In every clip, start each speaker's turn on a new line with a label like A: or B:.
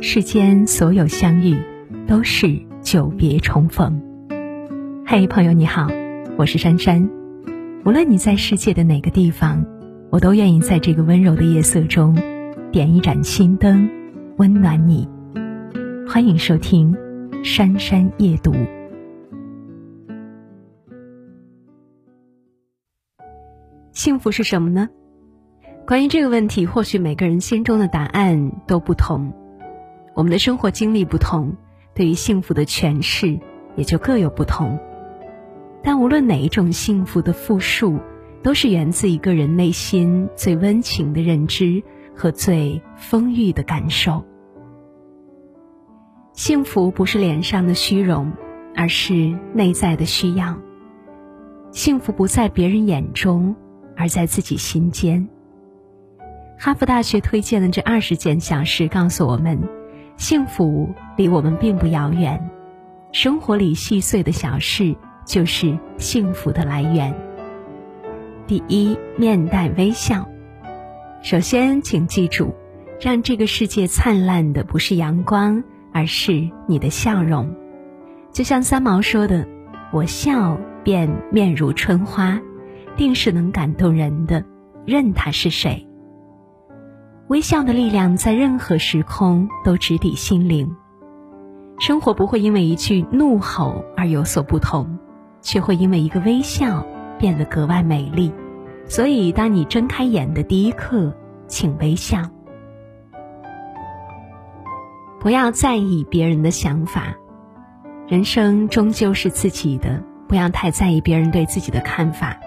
A: 世间所有相遇，都是久别重逢。嘿，朋友你好，我是珊珊。无论你在世界的哪个地方，我都愿意在这个温柔的夜色中，点一盏心灯，温暖你。欢迎收听《珊珊夜读》。幸福是什么呢？关于这个问题，或许每个人心中的答案都不同。我们的生活经历不同，对于幸福的诠释也就各有不同。但无论哪一种幸福的复述，都是源自一个人内心最温情的认知和最丰裕的感受。幸福不是脸上的虚荣，而是内在的需要。幸福不在别人眼中，而在自己心间。哈佛大学推荐的这二十件小事告诉我们，幸福离我们并不遥远。生活里细碎的小事就是幸福的来源。第一，面带微笑。首先，请记住，让这个世界灿烂的不是阳光，而是你的笑容。就像三毛说的：“我笑便面如春花，定是能感动人的，任他是谁。”微笑的力量在任何时空都直抵心灵。生活不会因为一句怒吼而有所不同，却会因为一个微笑变得格外美丽。所以，当你睁开眼的第一刻，请微笑。不要在意别人的想法，人生终究是自己的，不要太在意别人对自己的看法。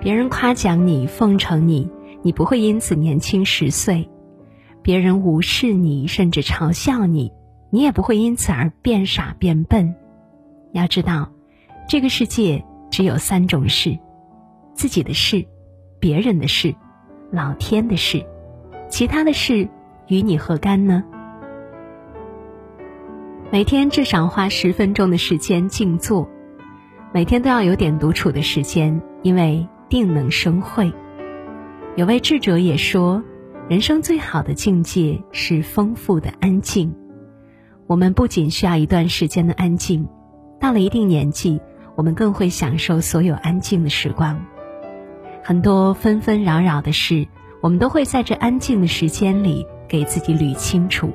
A: 别人夸奖你，奉承你。你不会因此年轻十岁，别人无视你甚至嘲笑你，你也不会因此而变傻变笨。要知道，这个世界只有三种事：自己的事、别人的事、老天的事。其他的事与你何干呢？每天至少花十分钟的时间静坐，每天都要有点独处的时间，因为定能生慧。有位智者也说，人生最好的境界是丰富的安静。我们不仅需要一段时间的安静，到了一定年纪，我们更会享受所有安静的时光。很多纷纷扰扰的事，我们都会在这安静的时间里给自己捋清楚。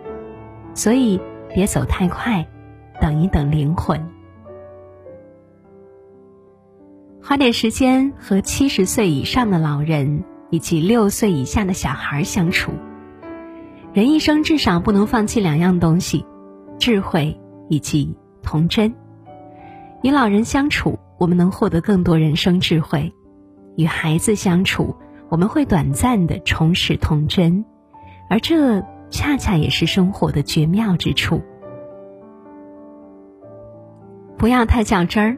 A: 所以，别走太快，等一等灵魂。花点时间和七十岁以上的老人。以及六岁以下的小孩相处，人一生至少不能放弃两样东西：智慧以及童真。与老人相处，我们能获得更多人生智慧；与孩子相处，我们会短暂的重拾童真，而这恰恰也是生活的绝妙之处。不要太较真儿，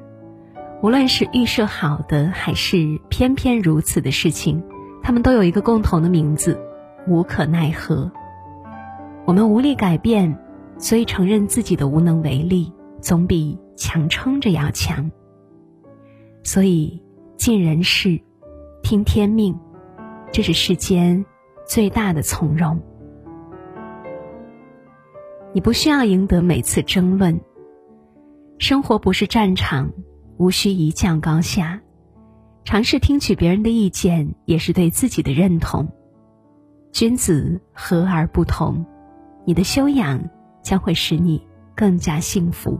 A: 无论是预设好的，还是偏偏如此的事情。他们都有一个共同的名字，无可奈何。我们无力改变，所以承认自己的无能为力，总比强撑着要强。所以，尽人事，听天命，这是世间最大的从容。你不需要赢得每次争论，生活不是战场，无需一较高下。尝试听取别人的意见，也是对自己的认同。君子和而不同，你的修养将会使你更加幸福。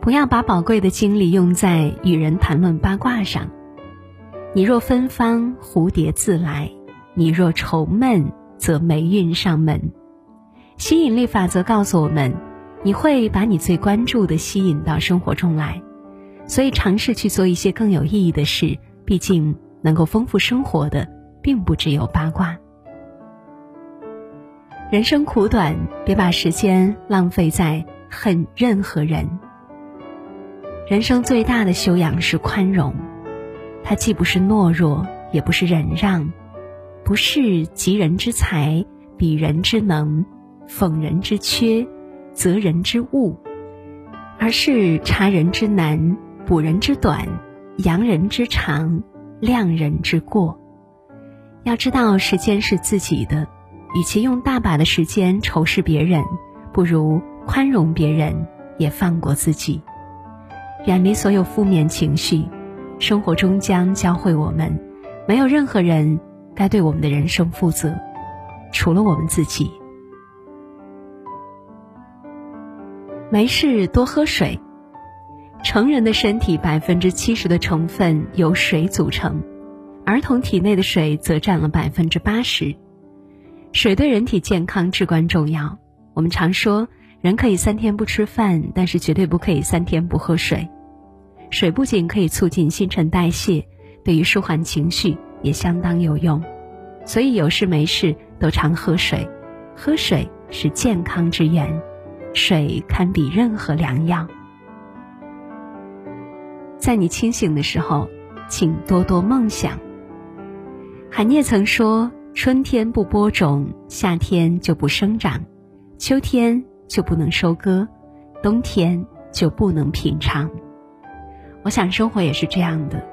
A: 不要把宝贵的精力用在与人谈论八卦上。你若芬芳，蝴蝶自来；你若愁闷，则霉运上门。吸引力法则告诉我们，你会把你最关注的吸引到生活中来。所以，尝试去做一些更有意义的事。毕竟，能够丰富生活的，并不只有八卦。人生苦短，别把时间浪费在恨任何人。人生最大的修养是宽容，它既不是懦弱，也不是忍让，不是急人之才，比人之能，讽人之缺，责人之恶，而是察人之难。补人之短，扬人之长，量人之过。要知道，时间是自己的，与其用大把的时间仇视别人，不如宽容别人，也放过自己，远离所有负面情绪。生活终将教会我们，没有任何人该对我们的人生负责，除了我们自己。没事，多喝水。成人的身体百分之七十的成分由水组成，儿童体内的水则占了百分之八十。水对人体健康至关重要。我们常说，人可以三天不吃饭，但是绝对不可以三天不喝水。水不仅可以促进新陈代谢，对于舒缓情绪也相当有用。所以有事没事都常喝水，喝水是健康之源，水堪比任何良药。在你清醒的时候，请多多梦想。海涅曾说：“春天不播种，夏天就不生长，秋天就不能收割，冬天就不能品尝。”我想生活也是这样的，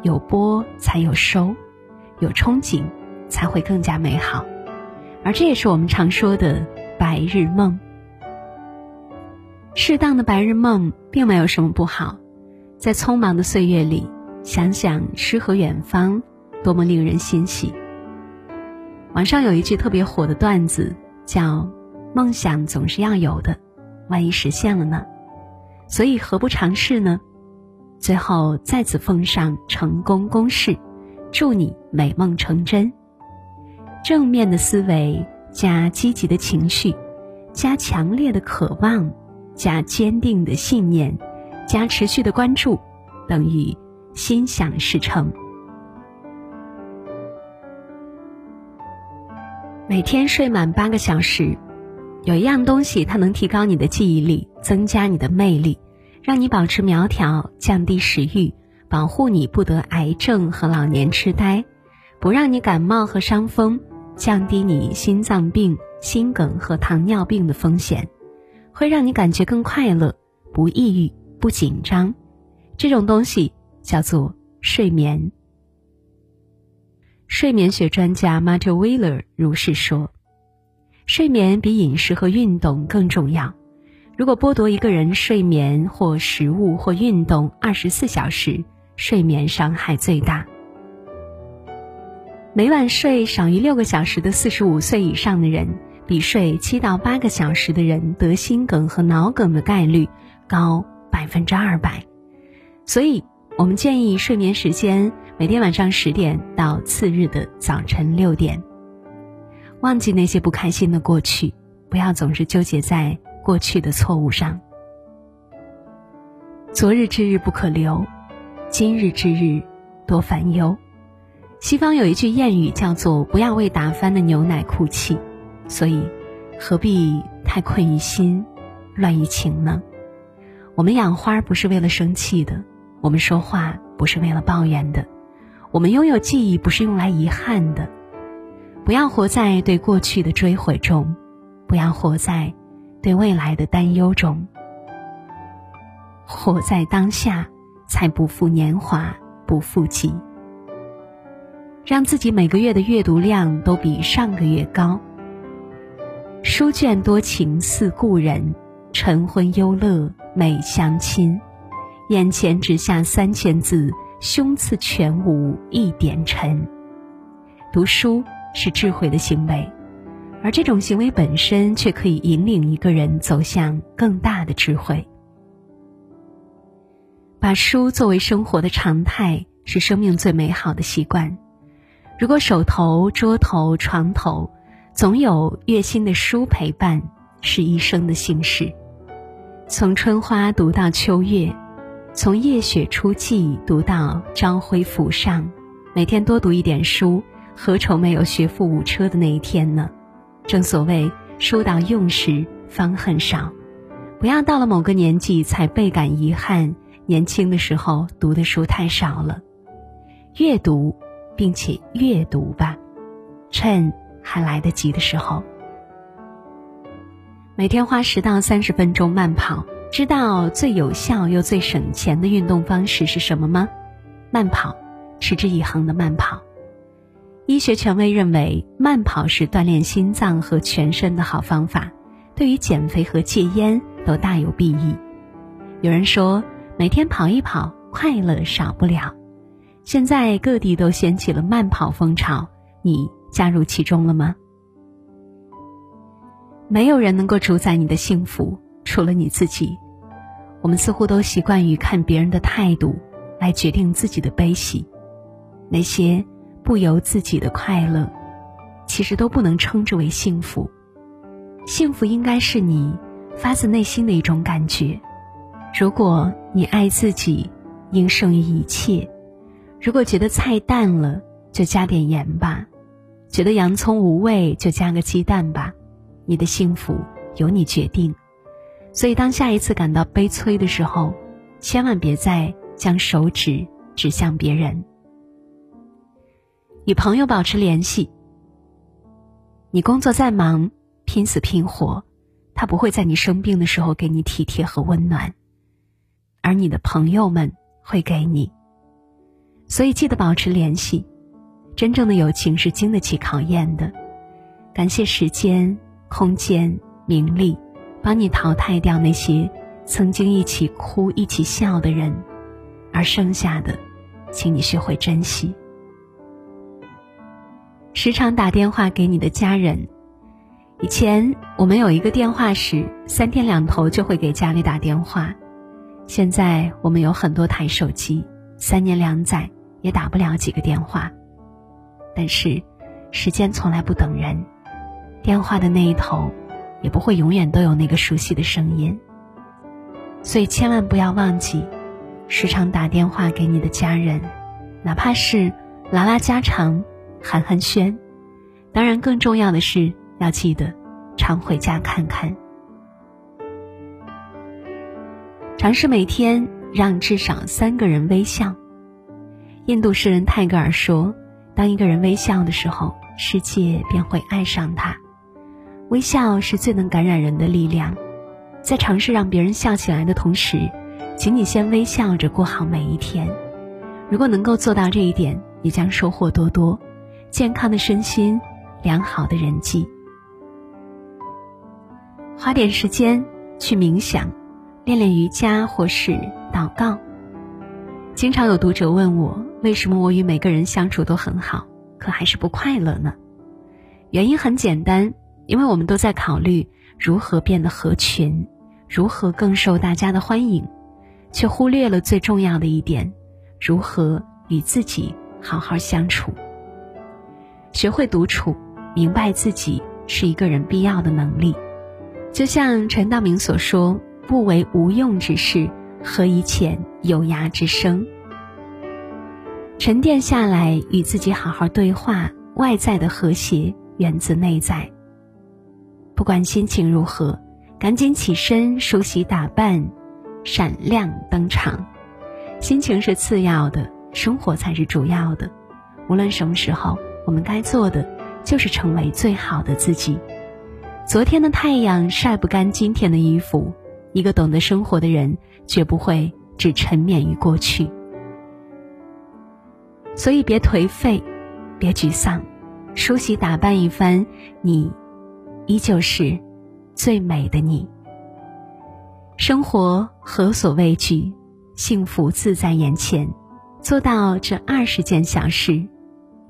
A: 有播才有收，有憧憬才会更加美好，而这也是我们常说的白日梦。适当的白日梦并没有什么不好。在匆忙的岁月里，想想诗和远方，多么令人欣喜。网上有一句特别火的段子，叫“梦想总是要有的，万一实现了呢？所以何不尝试呢？”最后再次奉上成功公式，祝你美梦成真。正面的思维加积极的情绪，加强烈的渴望，加坚定的信念。加持续的关注，等于心想事成。每天睡满八个小时，有一样东西，它能提高你的记忆力，增加你的魅力，让你保持苗条，降低食欲，保护你不得癌症和老年痴呆，不让你感冒和伤风，降低你心脏病、心梗和糖尿病的风险，会让你感觉更快乐，不抑郁。不紧张，这种东西叫做睡眠。睡眠学专家 m a t t Wheeler 如是说：“睡眠比饮食和运动更重要。如果剥夺一个人睡眠或食物或运动二十四小时，睡眠伤害最大。每晚睡少于六个小时的四十五岁以上的人，比睡七到八个小时的人得心梗和脑梗的概率高。”百分之二百，所以我们建议睡眠时间每天晚上十点到次日的早晨六点。忘记那些不开心的过去，不要总是纠结在过去的错误上。昨日之日不可留，今日之日多烦忧。西方有一句谚语叫做“不要为打翻的牛奶哭泣”，所以何必太困于心，乱于情呢？我们养花不是为了生气的，我们说话不是为了抱怨的，我们拥有记忆不是用来遗憾的。不要活在对过去的追悔中，不要活在对未来的担忧中。活在当下，才不负年华，不负己。让自己每个月的阅读量都比上个月高。书卷多情似故人，晨昏忧乐。美相亲，眼前只下三千字，胸次全无一点尘。读书是智慧的行为，而这种行为本身却可以引领一个人走向更大的智慧。把书作为生活的常态，是生命最美好的习惯。如果手头、桌头、床头总有悦心的书陪伴，是一生的幸事。从春花读到秋月，从夜雪初霁读到朝晖浮上，每天多读一点书，何愁没有学富五车的那一天呢？正所谓书到用时方恨少，不要到了某个年纪才倍感遗憾，年轻的时候读的书太少了。阅读，并且阅读吧，趁还来得及的时候。每天花十到三十分钟慢跑，知道最有效又最省钱的运动方式是什么吗？慢跑，持之以恒的慢跑。医学权威认为，慢跑是锻炼心脏和全身的好方法，对于减肥和戒烟都大有裨益。有人说，每天跑一跑，快乐少不了。现在各地都掀起了慢跑风潮，你加入其中了吗？没有人能够主宰你的幸福，除了你自己。我们似乎都习惯于看别人的态度来决定自己的悲喜，那些。不由自己的快乐，其实都不能称之为幸福。幸福应该是你发自内心的一种感觉。如果你爱自己，应胜于一切。如果觉得菜淡了，就加点盐吧；觉得洋葱无味，就加个鸡蛋吧。你的幸福由你决定。所以，当下一次感到悲催的时候，千万别再将手指指向别人。与朋友保持联系。你工作再忙，拼死拼活，他不会在你生病的时候给你体贴和温暖，而你的朋友们会给你。所以记得保持联系。真正的友情是经得起考验的。感谢时间、空间、名利，帮你淘汰掉那些曾经一起哭、一起笑的人，而剩下的，请你学会珍惜。时常打电话给你的家人。以前我们有一个电话时，三天两头就会给家里打电话。现在我们有很多台手机，三年两载也打不了几个电话。但是，时间从来不等人，电话的那一头，也不会永远都有那个熟悉的声音。所以千万不要忘记，时常打电话给你的家人，哪怕是拉拉家常。寒寒暄，当然更重要的是要记得常回家看看。尝试每天让至少三个人微笑。印度诗人泰戈尔说：“当一个人微笑的时候，世界便会爱上他。微笑是最能感染人的力量。在尝试让别人笑起来的同时，请你先微笑着过好每一天。如果能够做到这一点，你将收获多多。”健康的身心，良好的人际。花点时间去冥想，练练瑜伽或是祷告。经常有读者问我，为什么我与每个人相处都很好，可还是不快乐呢？原因很简单，因为我们都在考虑如何变得合群，如何更受大家的欢迎，却忽略了最重要的一点：如何与自己好好相处。学会独处，明白自己是一个人必要的能力。就像陈道明所说：“不为无用之事，何以遣有涯之生？”沉淀下来，与自己好好对话。外在的和谐源自内在。不管心情如何，赶紧起身梳洗打扮，闪亮登场。心情是次要的，生活才是主要的。无论什么时候。我们该做的就是成为最好的自己。昨天的太阳晒不干今天的衣服。一个懂得生活的人，绝不会只沉湎于过去。所以别颓废，别沮丧，梳洗打扮一番，你依旧是最美的你。生活何所畏惧？幸福自在眼前。做到这二十件小事。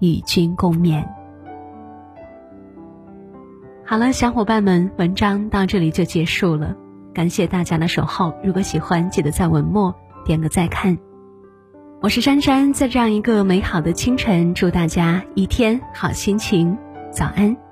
A: 与君共勉。好了，小伙伴们，文章到这里就结束了。感谢大家的守候。如果喜欢，记得在文末点个再看。我是珊珊，在这样一个美好的清晨，祝大家一天好心情。早安。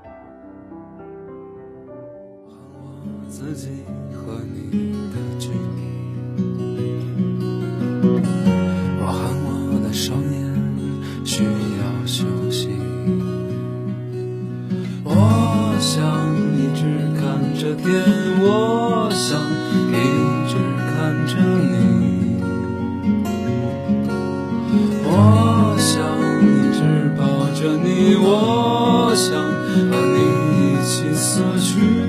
A: 死去。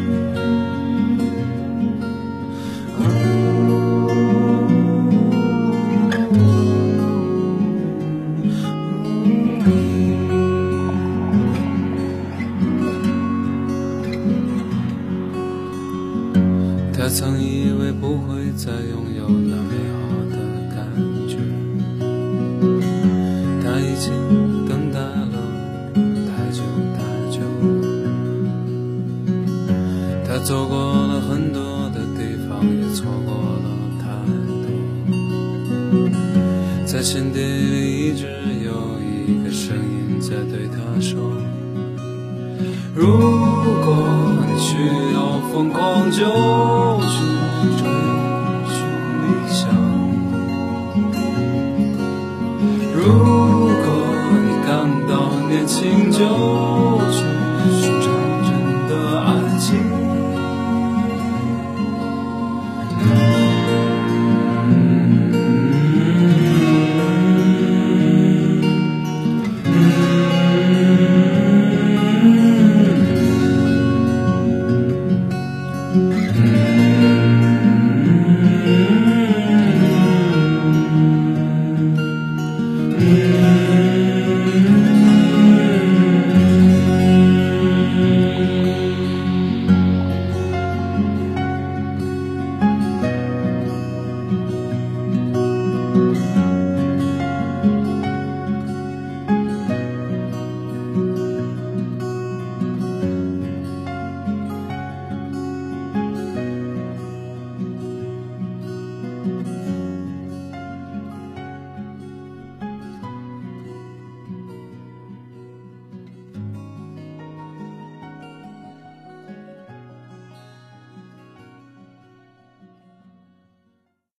B: 他走过了很多的地方，也错过了太多。在心底里一直有一个声音在对他说：如果你需要疯狂，就去追寻理想。如果你感到年轻，就。